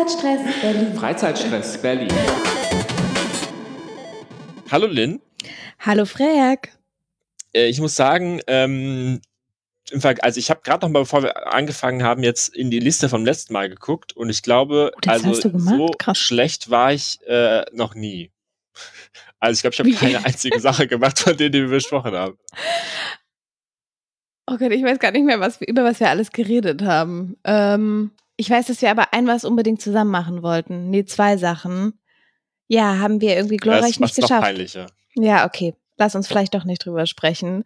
Freizeitstress Berlin. Freizeitstress Berlin. Hallo Lynn. Hallo Frerk. Äh, ich muss sagen, ähm, also ich habe gerade noch mal, bevor wir angefangen haben, jetzt in die Liste vom letzten Mal geguckt und ich glaube, Oh, also so Krass. schlecht war ich äh, noch nie. Also ich glaube, ich habe keine einzige Sache gemacht, von denen die wir besprochen haben. Oh Gott, ich weiß gar nicht mehr, was über was wir alles geredet haben. Ähm, ich weiß, dass wir aber ein was unbedingt zusammen machen wollten. Nee, zwei Sachen. Ja, haben wir irgendwie glorreich das nicht macht's noch geschafft. peinlicher. Ja, okay. Lass uns vielleicht doch nicht drüber sprechen.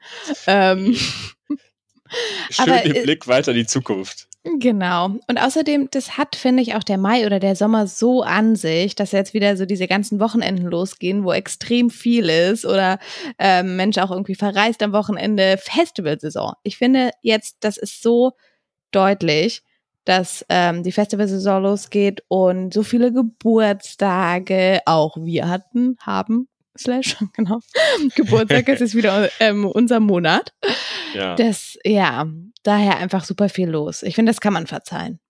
Ähm, Schön Aber, den äh, Blick weiter in die Zukunft. Genau. Und außerdem, das hat, finde ich, auch der Mai oder der Sommer so an sich, dass jetzt wieder so diese ganzen Wochenenden losgehen, wo extrem viel ist oder ähm, Mensch auch irgendwie verreist am Wochenende. Festivalsaison. Ich finde jetzt, das ist so deutlich, dass ähm, die Festivalsaison losgeht und so viele Geburtstage auch wir hatten, haben, slash, genau. Geburtstag, es ist wieder ähm, unser Monat. Ja. Das, ja, daher einfach super viel los. Ich finde, das kann man verzeihen.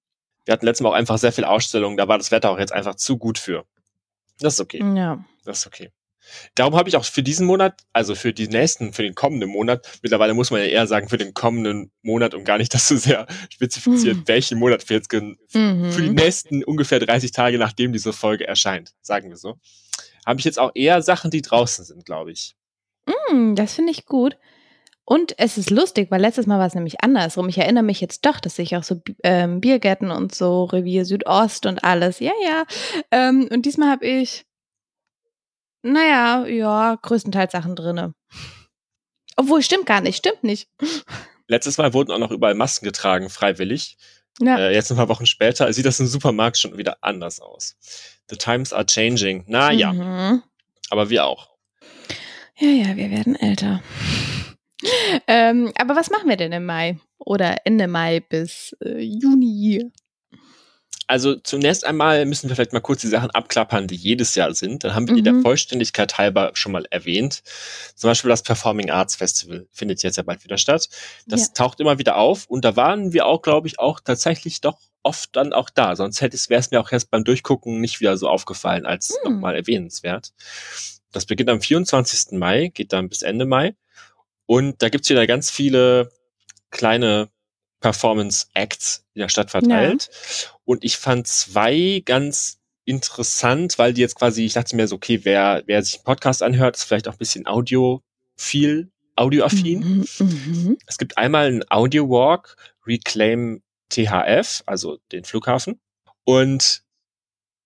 Wir hatten letztes Mal auch einfach sehr viel Ausstellungen, da war das Wetter auch jetzt einfach zu gut für. Das ist okay. Ja. Das ist okay. Darum habe ich auch für diesen Monat, also für die nächsten, für den kommenden Monat, mittlerweile muss man ja eher sagen, für den kommenden Monat und gar nicht das so sehr spezifiziert, Mhm. welchen Monat wir jetzt Mhm. für die nächsten ungefähr 30 Tage, nachdem diese Folge erscheint, sagen wir so, habe ich jetzt auch eher Sachen, die draußen sind, glaube ich. Hm, das finde ich gut. Und es ist lustig, weil letztes Mal war es nämlich andersrum. Ich erinnere mich jetzt doch, dass ich auch so ähm, Biergärten und so Revier Südost und alles. Ja, ja. Ähm, und diesmal habe ich, naja, ja, größtenteils Sachen drinne. Obwohl, stimmt gar nicht, stimmt nicht. Letztes Mal wurden auch noch überall Masken getragen, freiwillig. Ja. Äh, jetzt ein paar Wochen später sieht das im Supermarkt schon wieder anders aus. The times are changing. Na ja, Mhm. aber wir auch. Ja, ja, wir werden älter. ähm, aber was machen wir denn im Mai? Oder Ende Mai bis äh, Juni? Also zunächst einmal müssen wir vielleicht mal kurz die Sachen abklappern, die jedes Jahr sind. Dann haben wir die der Mhm. Vollständigkeit halber schon mal erwähnt. Zum Beispiel das Performing Arts Festival findet jetzt ja bald wieder statt. Das Ja. taucht immer wieder auf und da waren wir auch, glaube ich, auch tatsächlich doch oft dann auch da. Sonst hätte es, wäre es mir auch erst beim Durchgucken nicht wieder so aufgefallen als Hm. nochmal erwähnenswert. Das beginnt am 24. Mai, geht dann bis Ende Mai. Und da gibt's wieder ganz viele kleine Performance-Acts in der Stadt verteilt. Und ich fand zwei ganz interessant, weil die jetzt quasi, ich dachte mir so, okay, wer, wer sich einen Podcast anhört, ist vielleicht auch ein bisschen Audio viel, audioaffin. Mhm. Es gibt einmal einen Audio Walk, Reclaim THF, also den Flughafen. Und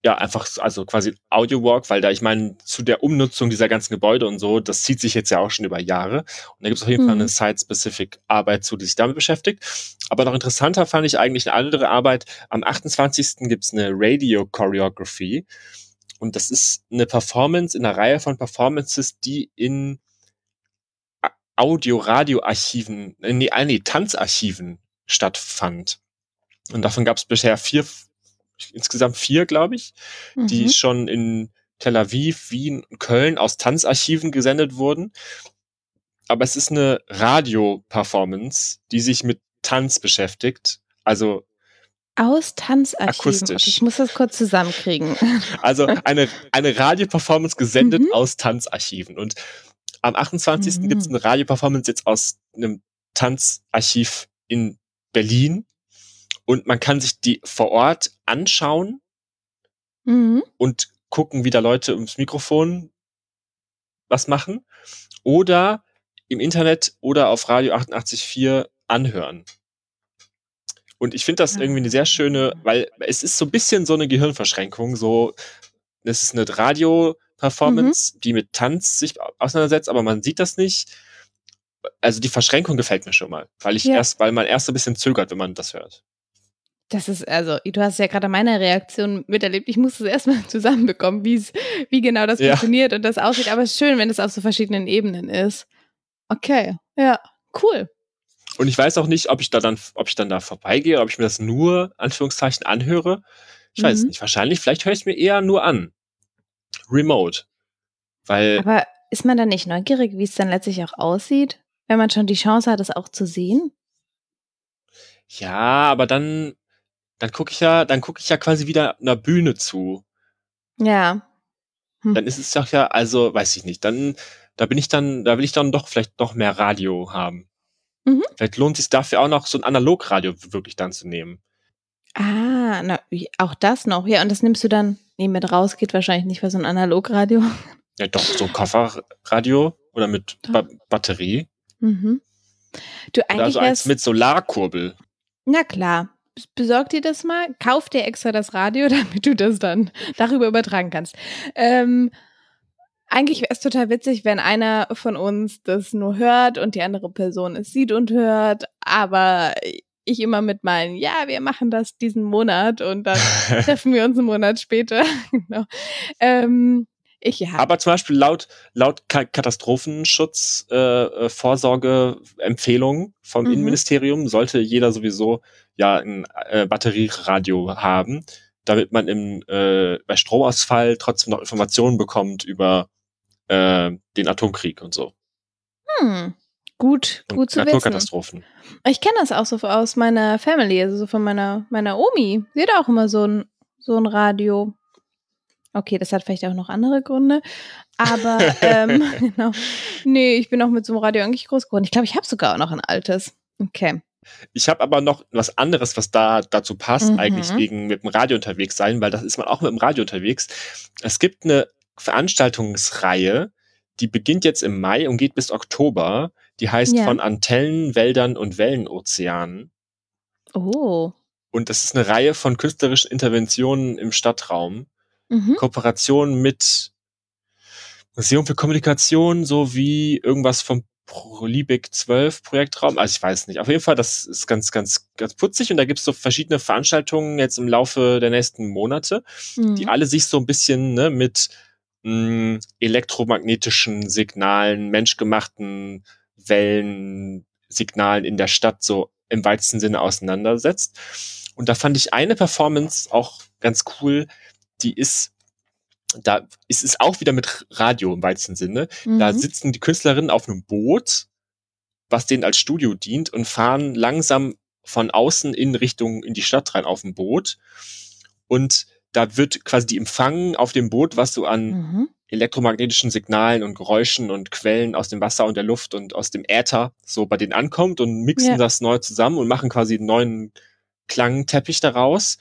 ja, einfach, so- also quasi Audio Walk, weil da, ich meine, zu der Umnutzung dieser ganzen Gebäude und so, das zieht sich jetzt ja auch schon über Jahre. Und da gibt es auf jeden Fall Mhm. eine Site-Specific Arbeit zu, die sich damit beschäftigt. Aber noch interessanter fand ich eigentlich eine andere Arbeit. Am 28. gibt es eine Radio Choreography. Und das ist eine Performance in einer Reihe von Performances, die in Audio-Radio-Archiven, äh, nee, äh, nee, Tanzarchiven stattfand. Und davon gab es bisher vier, insgesamt vier, glaube ich, die Mhm. schon in Tel Aviv, Wien und Köln aus Tanzarchiven gesendet wurden. Aber es ist eine Radio-Performance, die sich mit Tanz beschäftigt. Also, Aus Tanzarchiven. Akustisch. Ich muss das kurz zusammenkriegen. also eine, eine Radio-Performance gesendet Mhm. aus Tanzarchiven. Und am 28. Mhm. gibt es eine Radio-Performance jetzt aus einem Tanzarchiv in Berlin. Und man kann sich die vor Ort anschauen Mhm. und gucken, wie da Leute ums Mikrofon was machen. Oder im Internet oder auf Radio 88.4 anhören. Und ich finde das irgendwie eine sehr schöne, weil es ist so ein bisschen so eine Gehirnverschränkung, so, das ist eine Radio-Performance, die mit Tanz sich auseinandersetzt, aber man sieht das nicht. Also die Verschränkung gefällt mir schon mal, weil ich Ja. erst, weil man erst so ein bisschen zögert, wenn man das hört. Das ist, also, du hast ja gerade meine Reaktion miterlebt. Ich muss es erstmal zusammenbekommen, wie's, wie genau das Ja. funktioniert und das aussieht. Aber es ist schön, wenn es auf so verschiedenen Ebenen ist. Okay, ja, cool. Und ich weiß auch nicht, ob ich da dann, ob ich dann da vorbeigehe, ob ich mir das nur, Anführungszeichen, anhöre. Ich weiß es Mhm. nicht. Wahrscheinlich, vielleicht höre ich es mir eher nur an. Remote. Weil, Aber ist man dann nicht neugierig, wie es dann letztlich auch aussieht, wenn man schon die Chance hat, es auch zu sehen? ja, aber dann, dann gucke ich ja, dann gucke ich ja quasi wieder einer Bühne zu. Ja. Hm. Dann ist es doch ja, also weiß ich nicht, dann da bin ich dann, da will ich dann doch vielleicht noch mehr Radio haben. Mhm. Vielleicht lohnt es sich dafür auch noch so ein Analogradio wirklich dann zu nehmen. Ah, na, auch das noch. Ja, und das nimmst du dann, nee, mit raus geht wahrscheinlich nicht für so ein Analogradio. Ja, doch, so ein Kofferradio oder mit ba Batterie. Mhm. Du, eigentlich also eins mit Solarkurbel. na klar, besorg dir das mal, kauf dir extra das Radio, damit du das dann darüber übertragen kannst. Ähm, eigentlich wäre es total witzig, wenn einer von uns das nur hört und die andere Person es sieht und hört, aber ich immer mit meinen, ja, wir machen das diesen Monat und dann treffen wir uns einen Monat später. genau. ähm, ich ja. Aber zum Beispiel laut, laut Ka Katastrophenschutz äh, äh, vom Mhm. Innenministerium sollte jeder sowieso ja ein äh, Batterieradio haben, damit man im äh, bei Stromausfall trotzdem noch Informationen bekommt über äh, den Atomkrieg und so Hm. Gut, und gut zu wissen. Naturkatastrophen. Ich kenne das auch so aus meiner Family, also so von meiner, meiner Omi. Sie hat auch immer so ein, so ein Radio. Okay, das hat vielleicht auch noch andere Gründe. Aber, ähm, genau. Nee, ich bin auch mit so einem Radio eigentlich groß geworden. Ich glaube, ich habe sogar auch noch ein altes. Okay. Ich habe aber noch was anderes, was da dazu passt, Mhm. eigentlich wegen mit dem Radio unterwegs sein, weil das ist man auch mit dem Radio unterwegs. Es gibt eine Veranstaltungsreihe, die beginnt jetzt im Mai und geht bis Oktober. Die heißt Ja. von Antennen, Wäldern und Wellenozeanen. Oh. Und das ist eine Reihe von künstlerischen Interventionen im Stadtraum. Mhm. Kooperation mit Museum für Kommunikation sowie irgendwas vom Liebig 12 Projektraum. Also ich weiß nicht. Auf jeden Fall, das ist ganz, ganz, ganz putzig. Und da gibt es so verschiedene Veranstaltungen jetzt im Laufe der nächsten Monate, die Mhm. alle sich so ein bisschen ne, mit mh, elektromagnetischen Signalen, menschgemachten Wellen, Signalen in der Stadt so im weitesten Sinne auseinandersetzt. Und da fand ich eine Performance auch ganz cool, die ist, da ist es auch wieder mit Radio im weitesten Sinne. Da Mhm. sitzen die Künstlerinnen auf einem Boot, was denen als Studio dient und fahren langsam von außen in Richtung in die Stadt rein auf dem Boot. Und da wird quasi die empfangen auf dem Boot, was so an Mhm. elektromagnetischen Signalen und Geräuschen und Quellen aus dem Wasser und der Luft und aus dem Äther so bei denen ankommt und mixen Ja. das neu zusammen und machen quasi einen neuen Klangteppich daraus.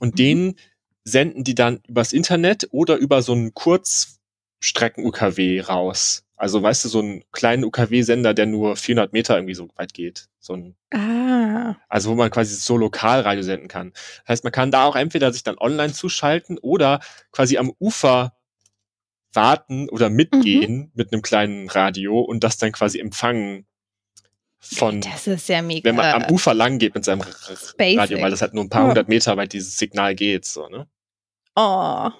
Und Mhm. den senden die dann übers Internet oder über so einen Kurzstrecken-UKW raus. Also weißt du, so einen kleinen UKW-Sender, der nur 400 Meter irgendwie so weit geht. So ein, Ah. also wo man quasi so Lokalradio senden kann. Das heißt, man kann da auch entweder sich dann online zuschalten oder quasi am Ufer warten oder mitgehen mit einem kleinen Radio und das dann quasi empfangen von, Das ist ja mega. wenn man am Ufer lang geht mit seinem Spacig. Radio, weil das halt nur ein paar hundert Meter weit dieses Signal geht, so, ne? Oh,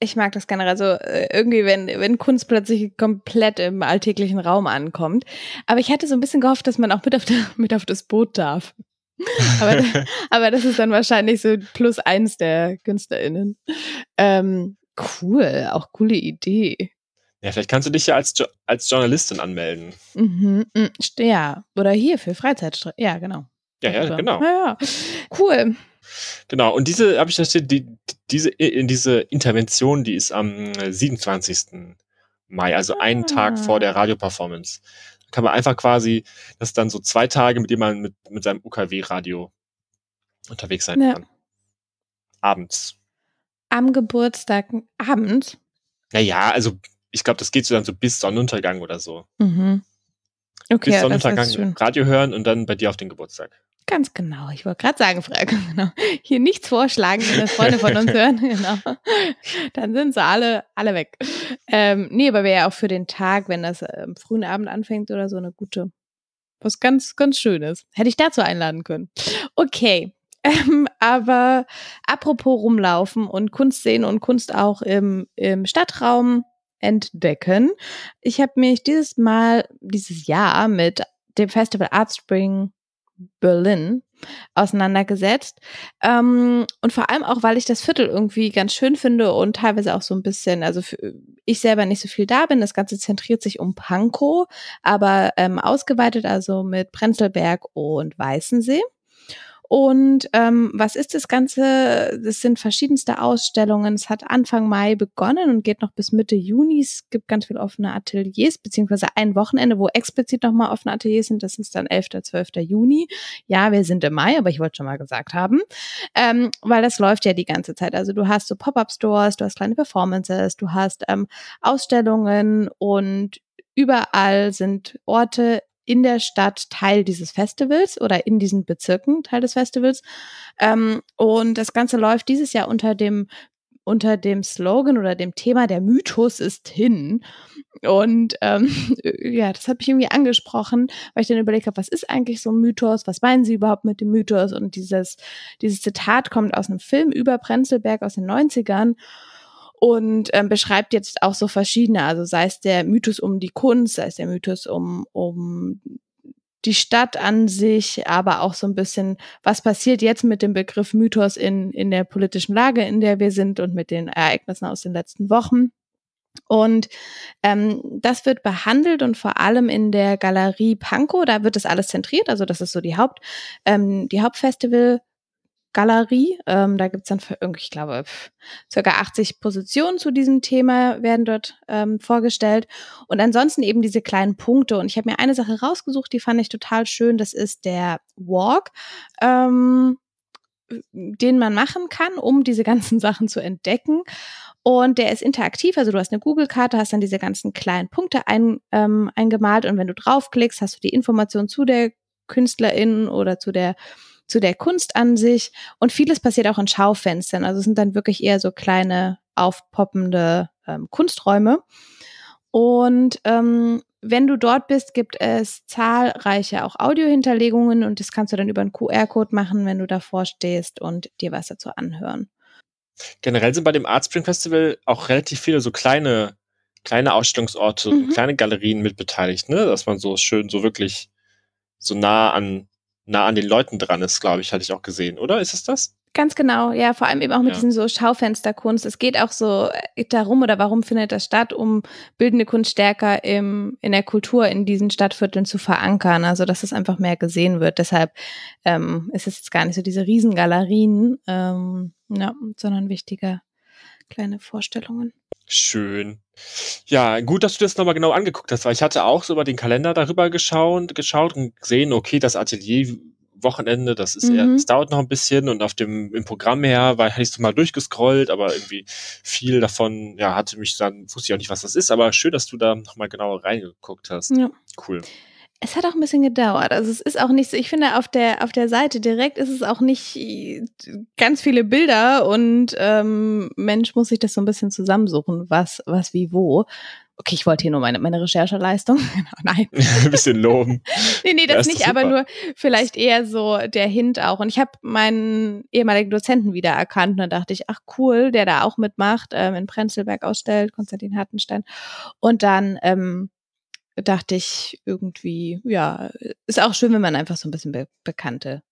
ich mag das generell so äh, irgendwie, wenn, wenn Kunst plötzlich komplett im alltäglichen Raum ankommt. Aber ich hatte so ein bisschen gehofft, dass man auch mit auf, der, mit auf das Boot darf. Aber, aber das ist dann wahrscheinlich so plus eins der KünstlerInnen. Ähm, cool, auch coole Idee. Ja, vielleicht kannst du dich ja als, jo als Journalistin anmelden. Mhm, mm, ja, oder hier für Freizeit. Ja, genau. Ja, ja, Super. genau. Ja, ja. Cool. Genau. Und diese, habe ich steht, die, diese, diese Intervention, die ist am äh, 27. Mai, also einen Ah. Tag vor der Radioperformance. Da kann man einfach quasi, das ist dann so zwei Tage, mit dem man mit, mit seinem UKW-Radio unterwegs sein Ja. kann. Abends. Am Geburtstag abends. Naja, also ich glaube, das geht so dann so bis Sonnenuntergang oder so. Mhm. Okay, bis ja, Sonnenuntergang schön. Radio hören und dann bei dir auf den Geburtstag. Ganz genau. Ich wollte gerade sagen, Frau, genau. Hier nichts vorschlagen, wenn das Freunde von uns hören. Genau. Dann sind sie alle, alle weg. Ähm, nee, aber wäre ja auch für den Tag, wenn das am frühen Abend anfängt oder so, eine gute, was ganz, ganz Schönes. Hätte ich dazu einladen können. Okay. Ähm, aber apropos rumlaufen und Kunst sehen und Kunst auch im, im Stadtraum entdecken. Ich habe mich dieses Mal, dieses Jahr mit dem Festival Art Spring Berlin auseinandergesetzt. Ähm, und vor allem auch, weil ich das Viertel irgendwie ganz schön finde und teilweise auch so ein bisschen, also ich selber nicht so viel da bin. Das Ganze zentriert sich um Pankow, aber ähm, ausgeweitet, also mit Prenzlberg und Weißensee. Und ähm, was ist das Ganze? Das sind verschiedenste Ausstellungen. Es hat Anfang Mai begonnen und geht noch bis Mitte Juni. Es gibt ganz viele offene Ateliers, beziehungsweise ein Wochenende, wo explizit nochmal offene Ateliers sind. Das ist dann 11. 12. Juni. Ja, wir sind im Mai, aber ich wollte schon mal gesagt haben, ähm, weil das läuft ja die ganze Zeit. Also du hast so Pop-up-Stores, du hast kleine Performances, du hast ähm, Ausstellungen und überall sind Orte in der Stadt Teil dieses Festivals oder in diesen Bezirken Teil des Festivals. Ähm, und das Ganze läuft dieses Jahr unter dem unter dem Slogan oder dem Thema der Mythos ist hin. Und ähm, ja, das habe ich irgendwie angesprochen, weil ich dann überlegt habe, was ist eigentlich so ein Mythos? Was meinen Sie überhaupt mit dem Mythos? Und dieses, dieses Zitat kommt aus einem Film über Prenzlberg aus den 90ern und ähm, beschreibt jetzt auch so verschiedene, also sei es der Mythos um die Kunst, sei es der Mythos um, um die Stadt an sich, aber auch so ein bisschen, was passiert jetzt mit dem Begriff Mythos in, in der politischen Lage, in der wir sind und mit den Ereignissen aus den letzten Wochen. Und ähm, das wird behandelt und vor allem in der Galerie Pankow, da wird das alles zentriert, also das ist so die Haupt, ähm, die Hauptfestival Galerie. Ähm, da gibt's dann, für, ich glaube, circa 80 Positionen zu diesem Thema werden dort ähm, vorgestellt. Und ansonsten eben diese kleinen Punkte. Und ich habe mir eine Sache rausgesucht, die fand ich total schön. Das ist der Walk. Ähm, den man machen kann, um diese ganzen Sachen zu entdecken. Und der ist interaktiv, also du hast eine Google-Karte, hast dann diese ganzen kleinen Punkte ein, ähm, eingemalt und wenn du draufklickst, hast du die Information zu der Künstlerin oder zu der zu der Kunst an sich. Und vieles passiert auch in Schaufenstern. Also es sind dann wirklich eher so kleine, aufpoppende ähm, Kunsträume. Und ähm, wenn du dort bist, gibt es zahlreiche auch Audiohinterlegungen und das kannst du dann über einen QR-Code machen, wenn du davor stehst und dir was dazu anhören. Generell sind bei dem Art Spring Festival auch relativ viele so kleine, kleine Ausstellungsorte, mhm. kleine Galerien mitbeteiligt, ne? Dass man so schön, so wirklich so nah an nah an den Leuten dran ist, glaube ich, hatte ich auch gesehen, oder? Ist es das? Ganz genau, ja, vor allem eben auch mit ja. diesen so Schaufensterkunst. Es geht auch so äh, darum oder warum findet das statt, um bildende Kunst stärker im, in der Kultur in diesen Stadtvierteln zu verankern. Also dass es einfach mehr gesehen wird. Deshalb ähm, ist es jetzt gar nicht so diese Riesengalerien, ähm, ja, sondern wichtige kleine Vorstellungen. Schön. Ja, gut, dass du das nochmal genau angeguckt hast, weil ich hatte auch so über den Kalender darüber geschaut, geschaut und gesehen, okay, das Atelier Wochenende, das ist mhm. eher, das dauert noch ein bisschen und auf dem im Programm her war, hatte ich so mal durchgescrollt, aber irgendwie viel davon, ja, hatte mich dann, wusste ich auch nicht, was das ist, aber schön, dass du da nochmal genauer reingeguckt hast. Ja. Cool. Es hat auch ein bisschen gedauert. Also es ist auch nicht so, ich finde, auf der, auf der Seite direkt ist es auch nicht ganz viele Bilder und ähm, Mensch muss sich das so ein bisschen zusammensuchen, was, was wie wo. Okay, ich wollte hier nur meine, meine Rechercheleistung. Genau, nein. ein bisschen loben. nee, nee, das, das nicht, aber nur vielleicht eher so der Hint auch. Und ich habe meinen ehemaligen Dozenten wiedererkannt und dann dachte ich, ach cool, der da auch mitmacht, ähm, in Prenzlberg ausstellt, Konstantin Hartenstein. Und dann ähm, dachte ich irgendwie, ja, ist auch schön, wenn man einfach so ein bisschen be bekannte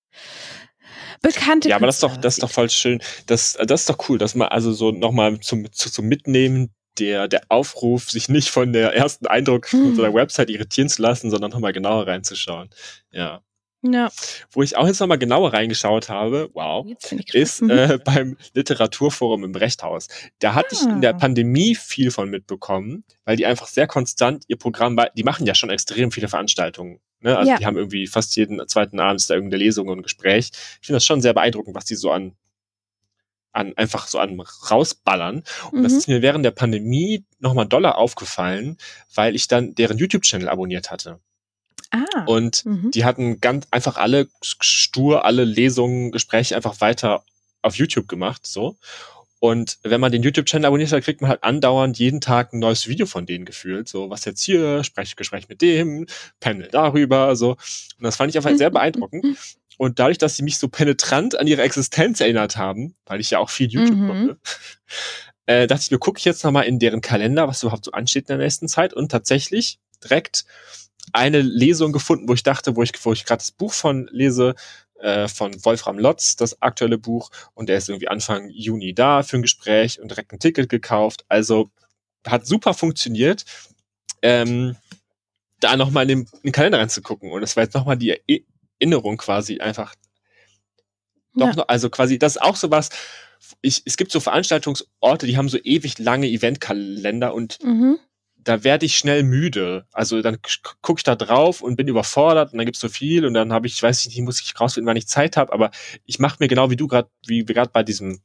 bekannte Ja, aber das ist doch das ist doch voll schön. Das das ist doch cool, dass man also so nochmal zum zum Mitnehmen der, der Aufruf, sich nicht von der ersten Eindruck von hm. einer Website irritieren zu lassen, sondern nochmal genauer reinzuschauen. Ja. Ja. Wo ich auch jetzt nochmal genauer reingeschaut habe, wow, ist äh, beim Literaturforum im Rechthaus. Da hatte ah. ich in der ah. Pandemie viel von mitbekommen, weil die einfach sehr konstant ihr Programm, die machen ja schon extrem viele Veranstaltungen. Ne? Also ja. die haben irgendwie fast jeden zweiten Abend da irgendeine Lesung und ein Gespräch. Ich finde das schon sehr beeindruckend, was die so an an einfach so an rausballern. Und mhm. das ist mir während der Pandemie nochmal doller aufgefallen, weil ich dann deren YouTube-Channel abonniert hatte. Ah. Und mhm. die hatten ganz einfach alle stur, alle Lesungen, Gespräche einfach weiter auf YouTube gemacht, so. Und wenn man den YouTube-Channel abonniert hat, kriegt man halt andauernd jeden Tag ein neues Video von denen gefühlt. So, was jetzt hier, Sprech, Gespräch mit dem, Panel darüber, so. Und das fand ich einfach sehr beeindruckend. Und dadurch, dass sie mich so penetrant an ihre Existenz erinnert haben, weil ich ja auch viel YouTube mhm. gucke, äh, dachte ich mir, gucke ich jetzt nochmal in deren Kalender, was überhaupt so ansteht in der nächsten Zeit. Und tatsächlich direkt eine Lesung gefunden, wo ich dachte, wo ich, wo ich gerade das Buch von lese, äh, von Wolfram Lotz, das aktuelle Buch, und der ist irgendwie Anfang Juni da für ein Gespräch und direkt ein Ticket gekauft. Also hat super funktioniert, ähm, da nochmal in, den, in den Kalender reinzugucken. Und das war jetzt nochmal die Erinnerung quasi einfach Doch, Ja. noch, also quasi, das ist auch sowas. Ich, es gibt so Veranstaltungsorte, die haben so ewig lange Eventkalender und Mhm. Da werde ich schnell müde. Also dann gucke ich da drauf und bin überfordert und dann gibt's so viel und dann habe ich, weiß ich nicht, muss ich rausfinden, wann ich Zeit habe, aber ich mache mir genau wie du gerade, wie wir gerade bei diesem,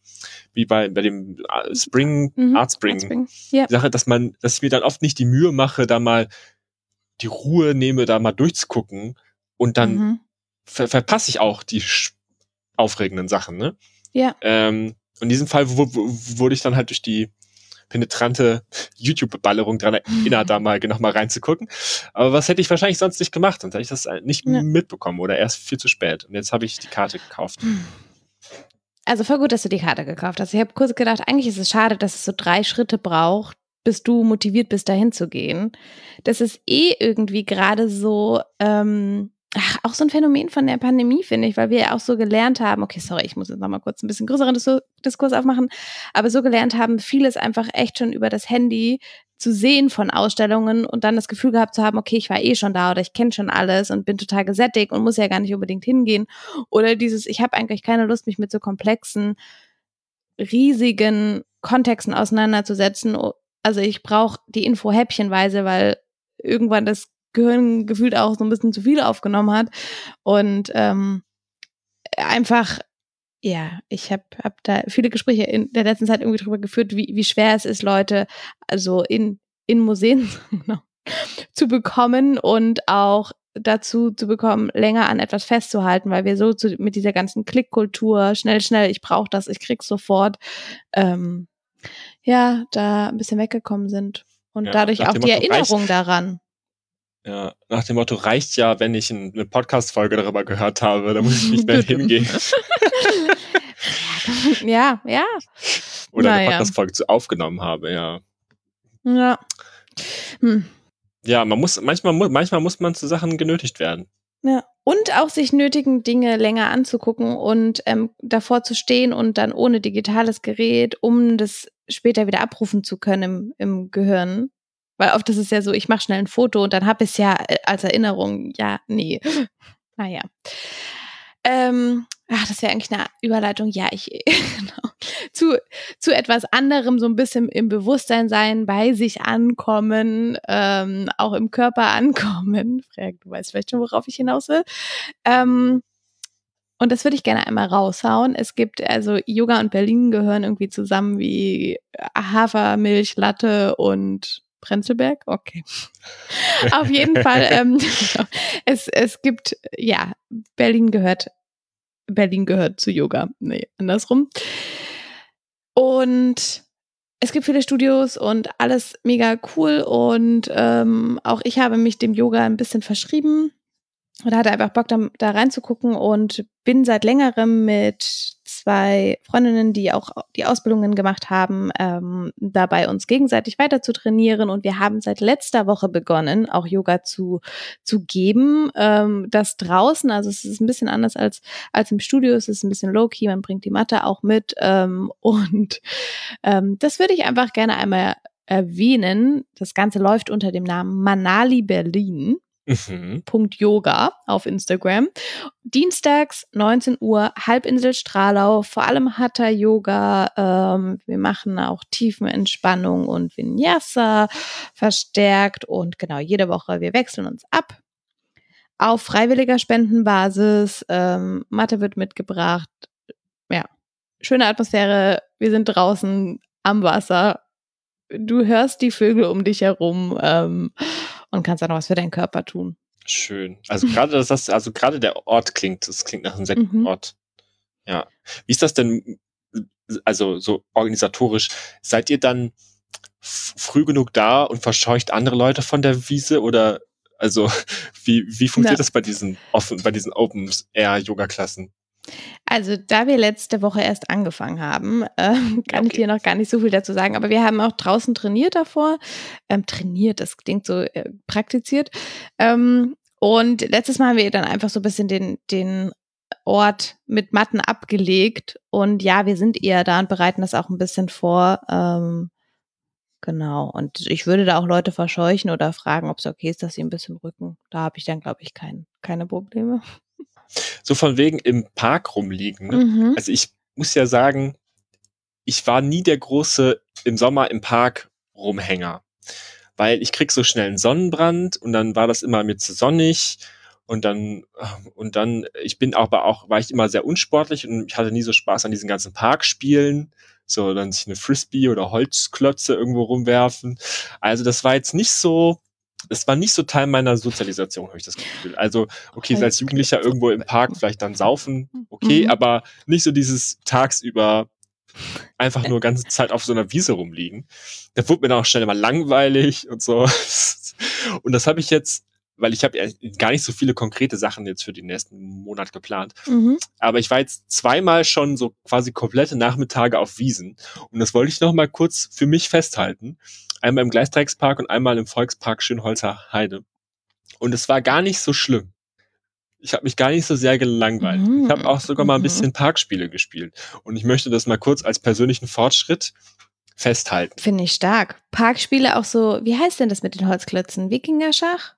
wie bei, bei dem äh, Spring, Mhm. Art Spring, Artspring. Ja. die Sache, dass man, dass ich mir dann oft nicht die Mühe mache, da mal die Ruhe nehme, da mal durchzugucken und dann Mhm. ver verpasse ich auch die aufregenden Sachen, ne? Ja. Ähm, in diesem Fall wu- wu- wurde ich dann halt durch die penetrante YouTube-Ballerung dran erinnert, da mal noch mal reinzugucken. Aber was hätte ich wahrscheinlich sonst nicht gemacht? Sonst hätte ich das nicht Ja. mitbekommen oder erst viel zu spät. Und jetzt habe ich die Karte gekauft. Also voll gut, dass du die Karte gekauft hast. Ich habe kurz gedacht, eigentlich ist es schade, dass es so drei Schritte braucht, bis du motiviert bist, dahin zu gehen. Das ist eh irgendwie gerade so, ähm, ach, auch so ein Phänomen von der Pandemie, finde ich, weil wir ja auch so gelernt haben, okay, sorry, ich muss jetzt nochmal kurz ein bisschen größeren Dis Diskurs aufmachen, aber so gelernt haben, vieles einfach echt schon über das Handy zu sehen von Ausstellungen und dann das Gefühl gehabt zu haben, okay, ich war eh schon da oder ich kenne schon alles und bin total gesättigt und muss ja gar nicht unbedingt hingehen. Oder dieses, ich habe eigentlich keine Lust, mich mit so komplexen, riesigen Kontexten auseinanderzusetzen. Also ich brauche die Info häppchenweise, weil irgendwann das Gehirn gefühlt auch so ein bisschen zu viel aufgenommen hat. Und ähm, einfach, ja, ich habe hab da viele Gespräche in der letzten Zeit irgendwie drüber geführt, wie, wie schwer es ist, Leute also in, in Museen genau, zu bekommen und auch dazu zu bekommen, länger an etwas festzuhalten, weil wir so zu, mit dieser ganzen Klickkultur, schnell, schnell, ich brauche das, ich krieg's sofort, ähm, ja, da ein bisschen weggekommen sind. Und Ja, dadurch auch die Motto, Erinnerung daran. Ja, nach dem Motto, reicht ja, wenn ich ein- eine Podcast-Folge darüber gehört habe, da muss ich nicht mehr hingehen. ja, ja, Oder eine Naja. Podcast-Folge zu aufgenommen habe, ja. ja. Hm. Ja, man muss, manchmal, manchmal muss man zu Sachen genötigt werden. Ja. Und auch sich nötigen Dinge länger anzugucken und ähm, davor zu stehen und dann ohne digitales Gerät, um das später wieder abrufen zu können im, im Gehirn. Weil oft ist es ja so, ich mache schnell ein Foto und dann habe ich es ja äh, als Erinnerung. Ja, nee. Naja. Ähm, ach, das wäre eigentlich eine Überleitung. Ja, ich genau. zu, zu etwas anderem, so ein bisschen im Bewusstsein sein, bei sich ankommen, ähm, auch im Körper ankommen. Frag, du weißt vielleicht schon, worauf ich hinaus will. Ähm, und das würde ich gerne einmal raushauen. Es gibt, also Yoga und Berlin gehören irgendwie zusammen wie Hafermilch, Latte und Prenzlberg? Okay. Auf jeden Fall, ähm, es, es gibt, ja, Berlin gehört, Berlin gehört zu Yoga. Nee, andersrum. Und es gibt viele Studios und alles mega cool. Und ähm, auch ich habe mich dem Yoga ein bisschen verschrieben und hatte einfach Bock, da, da reinzugucken und bin seit längerem mit zwei Freundinnen, die auch die Ausbildungen gemacht haben, ähm, dabei uns gegenseitig weiter zu trainieren. Und wir haben seit letzter Woche begonnen, auch Yoga zu, zu geben. Ähm, das draußen, also es ist ein bisschen anders als, als im Studio, es ist ein bisschen low-key, man bringt die Matte auch mit. Ähm, und ähm, das würde ich einfach gerne einmal erwähnen. Das Ganze läuft unter dem Namen Manali Berlin. Mhm. Yoga auf Instagram. Dienstags 19 Uhr Halbinsel Stralau, vor allem Hatha Yoga. Ähm, wir machen auch Tiefenentspannung und Vinyasa verstärkt und genau jede Woche wir wechseln uns ab. Auf freiwilliger Spendenbasis. Ähm, Mathe wird mitgebracht. Ja, schöne Atmosphäre. Wir sind draußen am Wasser. Du hörst die Vögel um dich herum. Ähm, und kannst auch noch was für deinen Körper tun. Schön. Also gerade das, das, also gerade der Ort klingt, das klingt nach einem sehr guten Mhm. Ort. Ja. Wie ist das denn, also so organisatorisch? Seid ihr dann früh genug da und verscheucht andere Leute von der Wiese oder also wie, wie funktioniert Ja. das bei diesen offen, bei diesen Open Air Yoga Klassen? Also, da wir letzte Woche erst angefangen haben, ähm, kann ich Okay. dir noch gar nicht so viel dazu sagen. Aber wir haben auch draußen trainiert davor. Ähm, trainiert, das klingt so äh, praktiziert. Ähm, und letztes Mal haben wir dann einfach so ein bisschen den, den Ort mit Matten abgelegt. Und ja, wir sind eher da und bereiten das auch ein bisschen vor. Ähm, genau. Und ich würde da auch Leute verscheuchen oder fragen, ob es okay ist, dass sie ein bisschen rücken. Da habe ich dann, glaube ich, kein, keine Probleme. So von wegen im Park rumliegen. Ne? Mhm. Also ich muss ja sagen, ich war nie der große im Sommer im Park Rumhänger. Weil ich krieg so schnell einen Sonnenbrand und dann war das immer mir zu sonnig und dann und dann ich bin aber auch war ich immer sehr unsportlich und ich hatte nie so Spaß an diesen ganzen Parkspielen so dann sich eine Frisbee oder Holzklötze irgendwo rumwerfen also das war jetzt nicht so das war nicht so Teil meiner Sozialisation habe ich das Gefühl also okay so als Jugendlicher irgendwo im Park vielleicht dann saufen okay Mhm. aber nicht so dieses tagsüber einfach nur ganze Zeit auf so einer Wiese rumliegen da wurde mir dann auch schnell mal langweilig und so und das habe ich jetzt weil ich habe ja gar nicht so viele konkrete Sachen jetzt für den nächsten Monat geplant. Mhm. Aber ich war jetzt zweimal schon so quasi komplette Nachmittage auf Wiesen. Und das wollte ich noch mal kurz für mich festhalten. Einmal im Gleisdreieckspark und einmal im Volkspark Schönholzer Heide. Und es war gar nicht so schlimm. Ich habe mich gar nicht so sehr gelangweilt. Mhm. Ich habe auch sogar mal ein Mhm. bisschen Parkspiele gespielt. Und ich möchte das mal kurz als persönlichen Fortschritt festhalten. Finde ich stark. Parkspiele auch so, wie heißt denn das mit den Holzklötzen? Wikingerschach?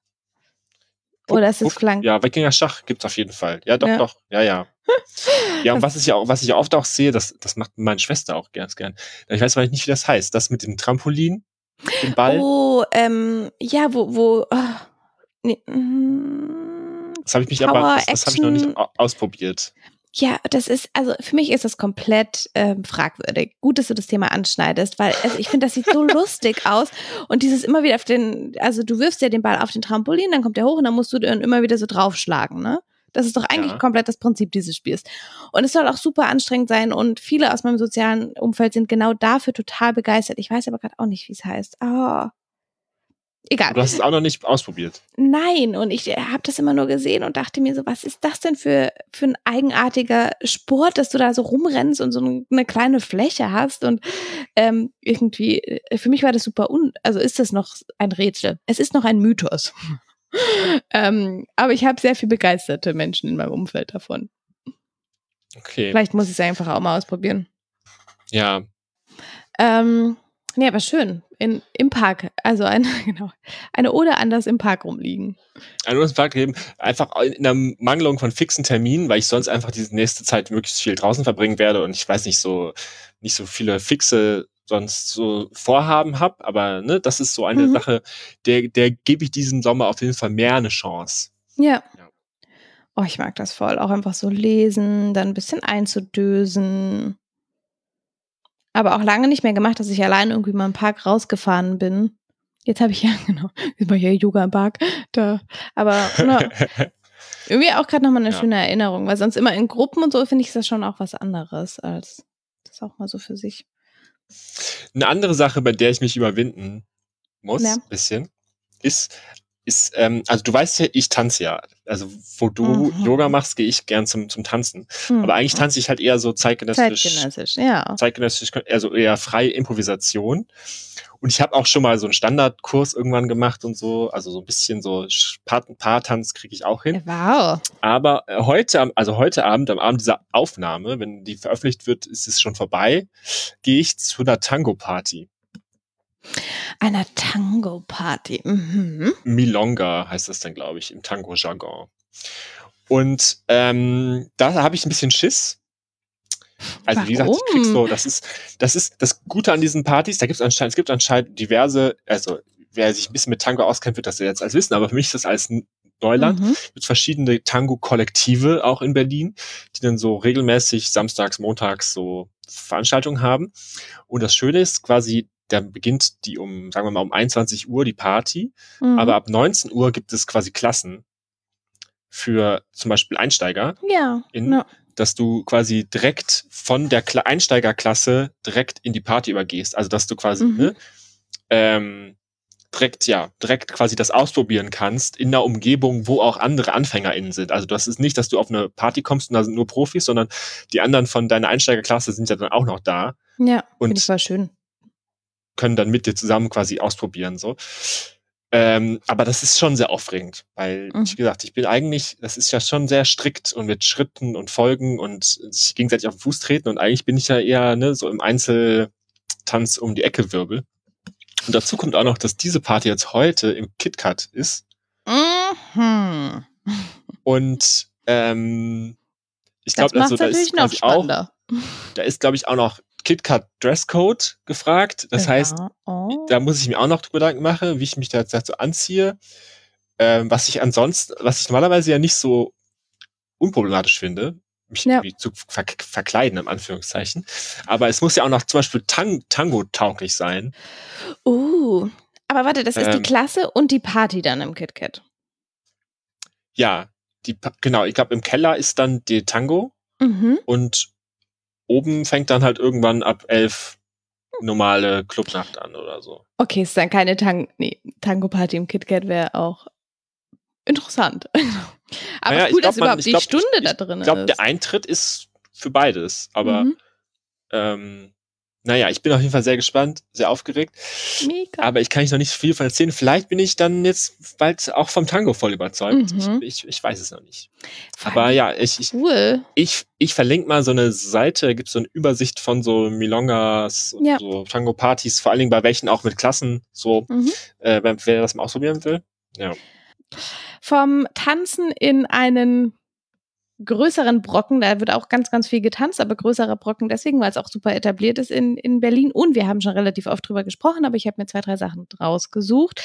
Oder ist es Flank? Ja, Wikinger Schach gibt's auf jeden Fall. Ja, doch, Ja. doch. Ja, ja. Ja, und was ich ja auch, was ich oft auch sehe, das, das macht meine Schwester auch ganz gern. Ich weiß aber nicht, wie das heißt. Das mit dem Trampolin, dem Ball, Oh, ähm, ja, wo, wo, ah, nee, mm, das habe ich mich Power aber, das, das habe ich noch nicht ausprobiert. ja, das ist, also für mich ist das komplett ähm, fragwürdig. Gut, dass du das Thema anschneidest, weil also ich finde, das sieht so lustig aus und dieses immer wieder auf den, also du wirfst ja den Ball auf den Trampolin, dann kommt der hoch und dann musst du den immer wieder so draufschlagen, ne? Das ist doch eigentlich Ja. komplett das Prinzip dieses Spiels. Und es soll auch super anstrengend sein und viele aus meinem sozialen Umfeld sind genau dafür total begeistert. Ich weiß aber gerade auch nicht, wie es heißt. Oh. Egal. Du hast es auch noch nicht ausprobiert. Nein, und ich habe das immer nur gesehen und dachte mir so, was ist das denn für, für ein eigenartiger Sport, dass du da so rumrennst und so eine kleine Fläche hast und ähm, irgendwie, äh, für mich war das super un, also ist das noch ein Rätsel. Es ist noch ein Mythos. Ähm, aber ich habe sehr viel begeisterte Menschen in meinem Umfeld davon. Okay. Vielleicht muss ich es einfach auch mal ausprobieren. Ja. Ähm, nee, aber schön. In, Im Park. Also ein, genau, eine Ode an das im Park rumliegen. Ein nur Frage geben, einfach in der Mangelung von fixen Terminen, weil ich sonst einfach diese nächste Zeit möglichst viel draußen verbringen werde und ich weiß nicht so, nicht so viele fixe sonst so Vorhaben habe, aber ne, das ist so eine Mhm. Sache, der, der gebe ich diesem Sommer auf jeden Fall mehr eine Chance. Ja. Ja. Oh, ich mag das voll. Auch einfach so lesen, dann ein bisschen einzudösen. Aber auch lange nicht mehr gemacht, dass ich allein irgendwie mal im Park rausgefahren bin. Jetzt habe ich ja, genau, jetzt mache ich ja Yoga im Park. Da. Aber na, irgendwie auch gerade nochmal eine Ja. schöne Erinnerung, weil sonst immer in Gruppen und so finde ich das schon auch was anderes als das auch mal so für sich. Eine andere Sache, bei der ich mich überwinden muss, Ja. bisschen, ist, ist, ähm, also du weißt ja, ich tanze ja. Also wo du Mhm. Yoga machst, gehe ich gern zum, zum Tanzen. Hm. Aber eigentlich tanze ich halt eher so zeitgenössisch, zeitgenössisch, ja. zeitgenössisch, also eher freie Improvisation. Und ich habe auch schon mal so einen Standardkurs irgendwann gemacht und so, also so ein bisschen so Paar- Paartanz kriege ich auch hin. Wow. Aber äh, heute, also heute Abend, am Abend dieser Aufnahme, wenn die veröffentlicht wird, ist es schon vorbei, gehe ich zu einer Tango-Party. Einer Tango-Party. Mhm. Milonga heißt das dann, glaube ich, im Tango-Jargon. Und ähm, da habe ich ein bisschen Schiss. Also wie gesagt, ich krieg Warum? so, das ist, das ist das Gute an diesen Partys. Da gibt es anscheinend, es gibt anscheinend diverse, also wer sich ein bisschen mit Tango auskennt, wird das jetzt alles wissen, aber für mich ist das alles n- Neuland. Mhm. Es gibt verschiedene Tango-Kollektive auch in Berlin, die dann so regelmäßig samstags, montags so Veranstaltungen haben. Und das Schöne ist quasi, da beginnt die um, sagen wir mal, um 21 Uhr die Party. Mhm. Aber ab 19 Uhr gibt es quasi Klassen für zum Beispiel Einsteiger, ja. in- ja. dass du quasi direkt von der Kla Einsteigerklasse direkt in die Party übergehst. Also dass du quasi Mhm. ne, ähm, direkt, ja, direkt quasi das ausprobieren kannst in der Umgebung, wo auch andere AnfängerInnen sind. Also das ist nicht, dass du auf eine Party kommst und da sind nur Profis, sondern die anderen von deiner Einsteigerklasse sind ja dann auch noch da Ja, Und- ich voll schön. Können dann mit dir zusammen quasi ausprobieren, so. Ähm, aber das ist schon sehr aufregend, weil, Mhm. wie gesagt, ich bin eigentlich, das ist ja schon sehr strikt und mit Schritten und Folgen und sich gegenseitig auf den Fuß treten und eigentlich bin ich ja eher, ne, so im Einzeltanz um die Ecke wirbel. Und dazu kommt auch noch, dass diese Party jetzt heute im KitKat ist Mhm. und Ähm, ich glaube, also da natürlich ist noch auch, da ist, glaube ich, auch noch KitKat Dresscode gefragt. Das heißt, ja. oh. da muss ich mir auch noch drüber Gedanken machen, wie ich mich da dazu anziehe. Ähm, was ich ansonsten, was ich normalerweise ja nicht so unproblematisch finde, mich Ja. irgendwie zu ver verkleiden, im Anführungszeichen. Aber es muss ja auch noch zum Beispiel Tang Tango-tauglich sein. Uh. Aber warte, das ist die Ähm. Klasse und die Party dann im KitKat. Ja, die, genau, ich glaube, im Keller ist dann die Tango Mhm. und oben fängt dann halt irgendwann ab elf normale Clubnacht an oder so. Okay, ist dann keine Tang nee, Tango-Party im KitKat wäre auch interessant. Aber Naja, cool, ich glaub, dass man- überhaupt ich die glaub, Stunde ich- da drin Ich glaube, ist. der Eintritt ist für beides. Aber Mhm. ähm, naja, ich bin auf jeden Fall sehr gespannt, sehr aufgeregt. Mega. Aber ich kann ich noch nicht viel von erzählen. Vielleicht bin ich dann jetzt bald auch vom Tango voll überzeugt. Mhm. Ich, ich, ich weiß es noch nicht. Voll Aber ja, ich, ich, cool. ich, ich verlinke mal so eine Seite, da gibt es so eine Übersicht von so Milongas und Ja. so Tango-Partys, vor allen Dingen bei welchen auch mit Klassen, so, Mhm. äh, wer, wer das mal ausprobieren will. Ja. Vom Tanzen in einen größeren Brocken, da wird auch ganz, ganz viel getanzt, aber größerer Brocken deswegen, weil es auch super etabliert ist in, in Berlin. Und wir haben schon relativ oft drüber gesprochen, aber ich habe mir zwei, drei Sachen rausgesucht.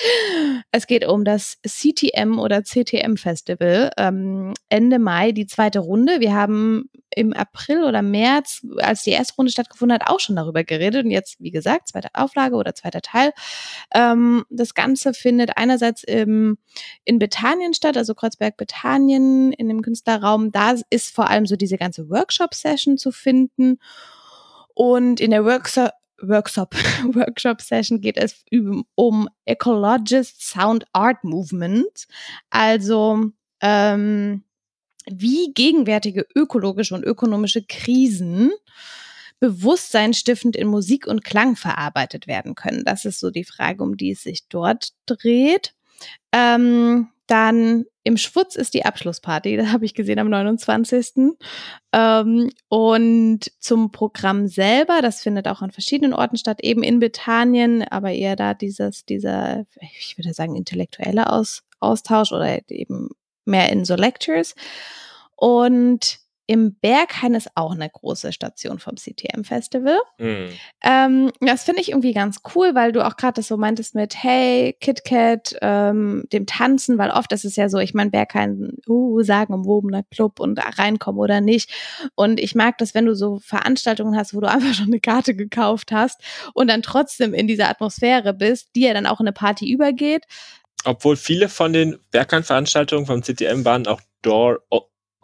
Es geht um das CTM oder CTM Festival. Ähm, Ende Mai die zweite Runde. Wir haben im April oder März, als die erste Runde stattgefunden hat, auch schon darüber geredet. Und jetzt, wie gesagt, zweite Auflage oder zweiter Teil. Ähm, das Ganze findet einerseits im, in Bethanien statt, also Kreuzberg-Bethanien, in dem Künstlerraum. Da ist vor allem so diese ganze Workshop-Session zu finden. Und in der Workshop Workshop, Workshop Session geht es um, um Ecologist Sound Art Movement. Also ähm, wie gegenwärtige ökologische und ökonomische Krisen bewusstseinsstiftend in Musik und Klang verarbeitet werden können. Das ist so die Frage, um die es sich dort dreht. Ähm, dann im Schwutz ist die Abschlussparty, das habe ich gesehen am 29. Ähm, und zum Programm selber, das findet auch an verschiedenen Orten statt, eben in Bethanien, aber eher da dieses, dieser, ich würde sagen, intellektuelle Aus, Austausch oder eben mehr in so Lectures. Und im Berghain ist auch eine große Station vom CTM Festival. Hm. Ähm, das finde ich irgendwie ganz cool, weil du auch gerade das so meintest mit Hey, KitKat, ähm, dem Tanzen, weil oft ist es ja so, ich meine, Berghain, uh, sagenumwobener Club und reinkommen oder nicht. Und ich mag das, wenn du so Veranstaltungen hast, wo du einfach schon eine Karte gekauft hast und dann trotzdem in dieser Atmosphäre bist, die ja dann auch in eine Party übergeht. Obwohl viele von den Bergheim-Veranstaltungen vom CTM waren auch Door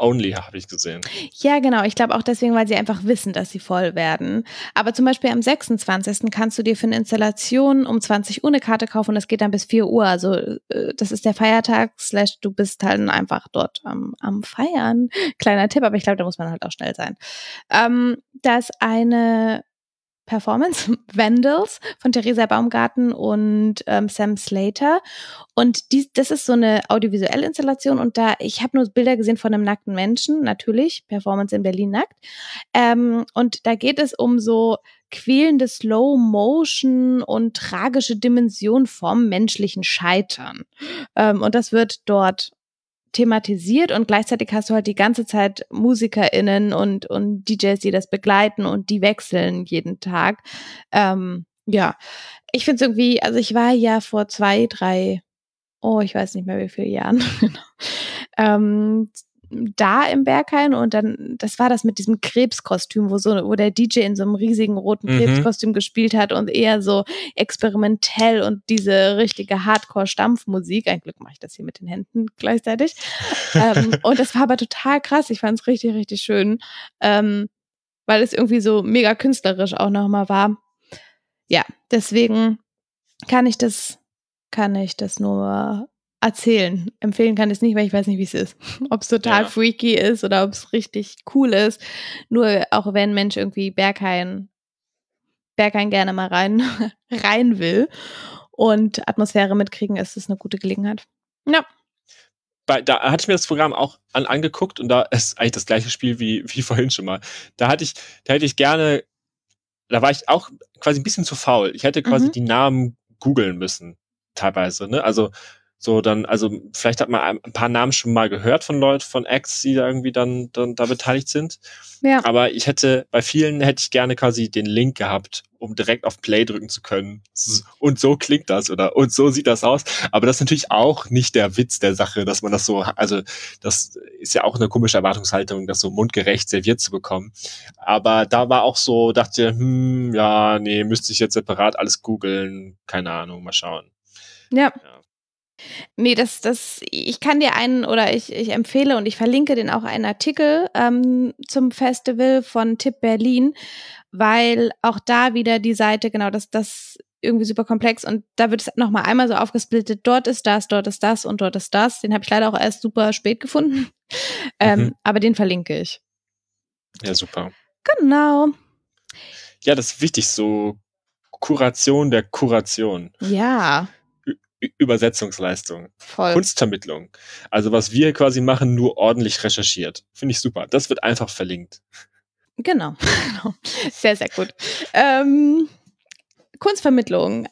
Only, habe ich gesehen. Ja, genau. Ich glaube auch deswegen, weil sie einfach wissen, dass sie voll werden. Aber zum Beispiel am 26. kannst du dir für eine Installation um 20 Uhr eine Karte kaufen und das geht dann bis 4 Uhr. Also äh, das ist der Feiertag, slash du bist halt einfach dort am, am Feiern. Kleiner Tipp, aber ich glaube, da muss man halt auch schnell sein. Ähm, da ist eine Performance, Vandals von Theresa Baumgarten und ähm, Sam Slater. Und die, das ist so eine audiovisuelle Installation und da, ich habe nur Bilder gesehen von einem nackten Menschen, natürlich, Performance in Berlin nackt. Ähm, und da geht es um so quälende Slow Motion und tragische Dimension vom menschlichen Scheitern. Ähm, und das wird dort thematisiert und gleichzeitig hast du halt die ganze Zeit MusikerInnen und, und DJs, die das begleiten und die wechseln jeden Tag. Ähm, ja, ich finde es irgendwie, also ich war ja vor zwei, drei, oh, ich weiß nicht mehr wie viele Jahren, ähm, da im Berghain und dann, das war das mit diesem Krebskostüm, wo so, wo der DJ in so einem riesigen roten Mhm. Krebskostüm gespielt hat und eher so experimentell und diese richtige Hardcore-Stampfmusik. Ein Glück mache ich das hier mit den Händen gleichzeitig. ähm, und das war aber total krass. Ich fand es richtig, richtig schön, ähm, weil es irgendwie so mega künstlerisch auch nochmal war. Ja, deswegen kann ich das, kann ich das nur erzählen. Empfehlen kann ich es nicht, weil ich weiß nicht, wie es ist. Ob es total Ja. freaky ist oder ob es richtig cool ist. Nur auch wenn ein Mensch irgendwie Berghain, Berghain gerne mal rein, rein will und Atmosphäre mitkriegen, ist es eine gute Gelegenheit. Ja. Bei, da hatte ich mir das Programm auch an, angeguckt und da ist eigentlich das gleiche Spiel wie, wie vorhin schon mal. Da hatte ich, da hätte ich gerne, da war ich auch quasi ein bisschen zu faul. Ich hätte quasi Mhm. die Namen googeln müssen, teilweise. Ne? Also So, dann, also vielleicht hat man ein paar Namen schon mal gehört von Leuten von X, die da irgendwie dann, dann da beteiligt sind. Ja. Aber ich hätte, bei vielen hätte ich gerne quasi den Link gehabt, um direkt auf Play drücken zu können. Und so klingt das oder und so sieht das aus. Aber das ist natürlich auch nicht der Witz der Sache, dass man das so, also das ist ja auch eine komische Erwartungshaltung, das so mundgerecht serviert zu bekommen. Aber da war auch so, dachte, hm, ja, nee, müsste ich jetzt separat alles googeln. Keine Ahnung, mal schauen. ja. ja. Nee, das, das, ich kann dir einen oder ich, ich empfehle und ich verlinke den auch einen Artikel ähm, zum Festival von Tipp Berlin, weil auch da wieder die Seite, genau, das, das irgendwie super komplex und da wird es nochmal einmal so aufgesplittet, dort ist das, dort ist das und dort ist das. Den habe ich leider auch erst super spät gefunden. ähm, mhm. Aber den verlinke ich. Ja, super. Genau. Ja, das ist wichtig, so Kuration der Kuration. Ja. Übersetzungsleistung, Voll. Kunstvermittlung. Also was wir quasi machen, nur ordentlich recherchiert. Finde ich super. Das wird einfach verlinkt. Genau, genau. Sehr, sehr gut. Ähm, Kunstvermittlung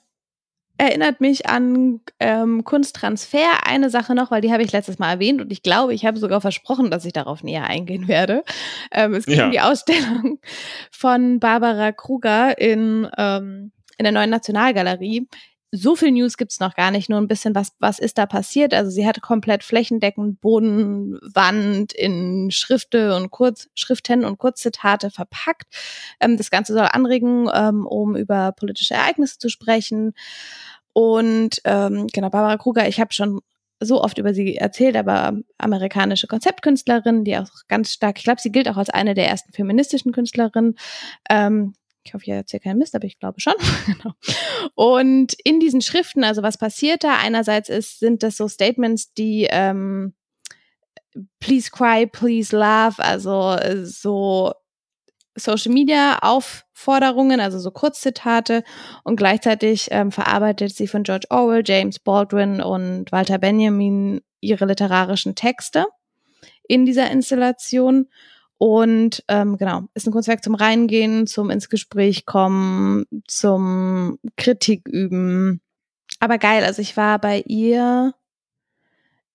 erinnert mich an ähm, Kunsttransfer. Eine Sache noch, weil die habe ich letztes Mal erwähnt und ich glaube, ich habe sogar versprochen, dass ich darauf näher eingehen werde. Ähm, es geht ja. um die Ausstellung von Barbara Kruger in, ähm, in der neuen Nationalgalerie so viel News gibt's noch gar nicht, nur ein bisschen, was, was ist da passiert. Also sie hatte komplett flächendeckend Bodenwand in Schrifte und Kurz, Schriften und Kurzzitate verpackt. Ähm, das Ganze soll anregen, ähm, um über politische Ereignisse zu sprechen. Und ähm, genau, Barbara Kruger, ich habe schon so oft über sie erzählt, aber amerikanische Konzeptkünstlerin, die auch ganz stark, ich glaube, sie gilt auch als eine der ersten feministischen Künstlerinnen, ähm, ich hoffe, ich erzähle keinen Mist, aber ich glaube schon. Genau. Und in diesen Schriften, also was passiert da? Einerseits ist, sind das so Statements, die ähm, Please cry, please laugh, also äh, so Social Media Aufforderungen, also so Kurzzitate und gleichzeitig ähm, verarbeitet sie von George Orwell, James Baldwin und Walter Benjamin ihre literarischen Texte in dieser Installation und ähm, genau, ist ein Kunstwerk zum Reingehen, zum ins Gespräch kommen, zum Kritik üben. Aber geil, also ich war bei ihr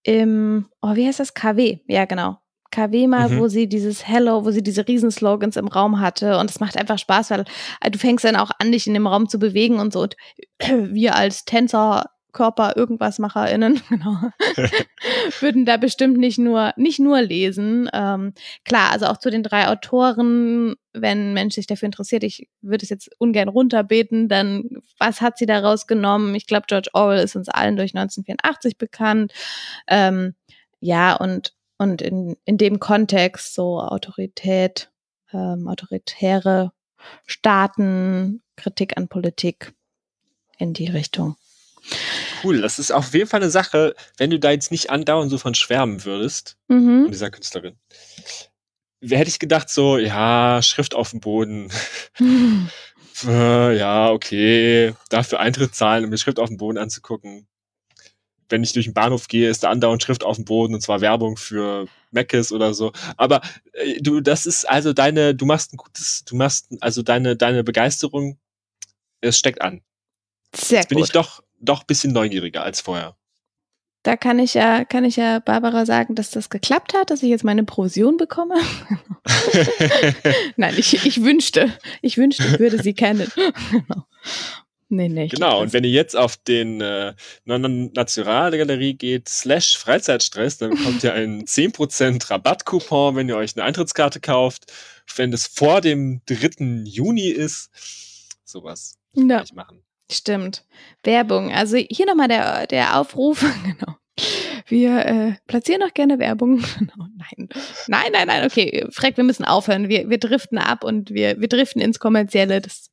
im, oh, wie heißt das? KW, ja genau. KW mal, mhm. wo sie dieses Hello, wo sie diese Riesenslogans im Raum hatte. Und es macht einfach Spaß, weil äh, du fängst dann auch an, dich in dem Raum zu bewegen und so. Und wir als Tänzer Körper irgendwas MacherInnen, genau, würden da bestimmt nicht nur, nicht nur lesen. Ähm, klar, also auch zu den drei Autoren, wenn ein Mensch sich dafür interessiert, ich würde es jetzt ungern runterbeten, dann was hat sie daraus genommen? Ich glaube, George Orwell ist uns allen durch 1984 bekannt. Ähm, ja, und, und in, in dem Kontext so Autorität, ähm, autoritäre Staaten, Kritik an Politik in die Richtung. Cool, das ist auf jeden Fall eine Sache, wenn du da jetzt nicht andauernd so von schwärmen würdest, mhm. von dieser Künstlerin. Wer hätte ich gedacht, so, ja, Schrift auf dem Boden. äh, ja, okay, dafür Eintritt zahlen, um mir Schrift auf dem Boden anzugucken. Wenn ich durch den Bahnhof gehe, ist da andauernd Schrift auf dem Boden und zwar Werbung für Meckes oder so. Aber äh, du, das ist also deine, du machst ein gutes, du machst also deine, deine Begeisterung, es steckt an. Sehr Jetzt bin gut. ich doch doch bisschen neugieriger als vorher. Da kann ich ja, kann ich ja Barbara sagen, dass das geklappt hat, dass ich jetzt meine Provision bekomme. Nein, ich, ich wünschte, ich wünschte, ich würde sie kennen. genau. Nee, nee, genau, und wenn ihr jetzt auf den äh, Nationalgalerie geht, slash Freizeitstress, dann bekommt ihr einen 10% Rabattcoupon, wenn ihr euch eine Eintrittskarte kauft. Wenn es vor dem 3. Juni ist, sowas ja. kann ich machen. Stimmt. Werbung. Also hier nochmal der, der Aufruf. genau. Wir äh, platzieren noch gerne Werbung. Genau. nein. Nein, nein, nein. Okay, Freck, wir müssen aufhören. Wir, wir driften ab und wir, wir driften ins Kommerzielle. Das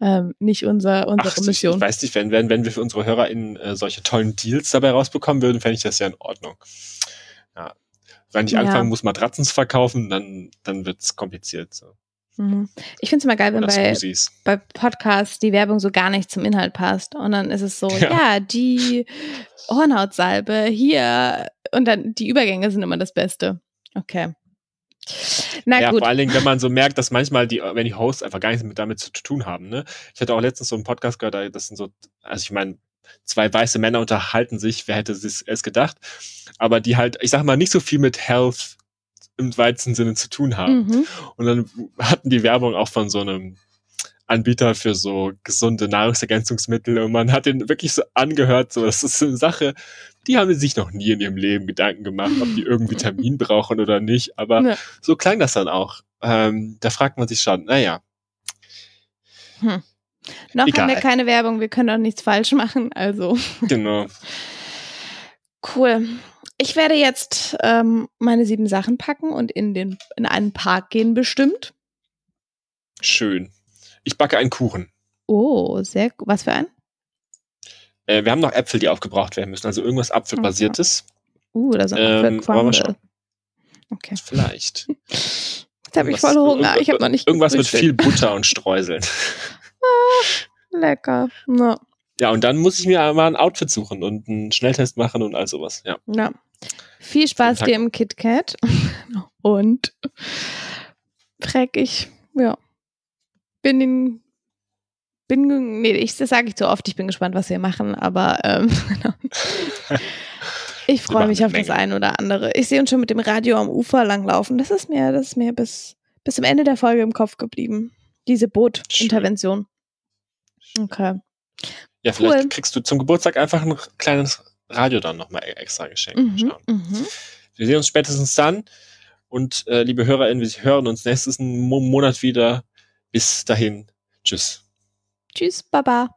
ähm, nicht unser, unsere Ach, Mission. Ich weiß nicht, wenn, wenn, wenn wir für unsere HörerInnen äh, solche tollen Deals dabei rausbekommen würden, fände ich das ja in Ordnung. Ja. Wenn ich ja. anfangen muss, Matratzen zu verkaufen, dann, dann wird es kompliziert. So. Mhm. Ich finde es immer geil, wenn bei, bei Podcasts die Werbung so gar nicht zum Inhalt passt. Und dann ist es so, ja, ja die Hornhautsalbe hier. Und dann die Übergänge sind immer das Beste. Okay. Na ja, gut. vor allen Dingen, wenn man so merkt, dass manchmal die, wenn die Hosts einfach gar nichts mit damit zu tun haben. Ne? Ich hatte auch letztens so einen Podcast gehört, das sind so, also ich meine, zwei weiße Männer unterhalten sich, wer hätte es gedacht, aber die halt, ich sag mal, nicht so viel mit Health im weitesten Sinne zu tun haben. Mhm. Und dann hatten die Werbung auch von so einem Anbieter für so gesunde Nahrungsergänzungsmittel und man hat den wirklich so angehört, so das ist eine Sache, die haben sich noch nie in ihrem Leben Gedanken gemacht, ob die irgendwie Vitamin brauchen oder nicht, aber ja. so klang das dann auch. Ähm, da fragt man sich schon, naja. Hm. Noch Egal. haben wir keine Werbung, wir können auch nichts falsch machen, also. Genau. Cool. Ich werde jetzt ähm, meine sieben Sachen packen und in, den, in einen Park gehen bestimmt. Schön. Ich backe einen Kuchen. Oh, sehr gut. Was für ein? Äh, wir haben noch Äpfel, die aufgebraucht werden müssen, also irgendwas Apfelbasiertes. Uh, da sind ähm, Apfelcrumble. Okay. Vielleicht. Jetzt habe ich voll Hunger. Ich habe noch nicht Irgendwas mit viel Butter und Streuseln. ah, lecker. No. Ja, und dann muss ich mir mal ein Outfit suchen und einen Schnelltest machen und all sowas. Ja. ja. Viel Spaß dir im KitKat. und dreckig. Ja bin in, bin, nee, ich, das sage ich zu oft, ich bin gespannt, was wir machen, aber ähm, ich freue mich auf Menge. das eine oder andere. Ich sehe uns schon mit dem Radio am Ufer langlaufen. Das ist mir, das ist mir bis, bis zum Ende der Folge im Kopf geblieben. Diese Bootintervention. Okay. Ja, vielleicht cool. kriegst du zum Geburtstag einfach ein kleines Radio dann nochmal e-, extra geschenkt. Mhm, mhm. Wir sehen uns spätestens dann. Und äh, liebe HörerInnen, wir hören uns nächstes Monat wieder. Bis dahin. Tschüss. Tschüss, Baba.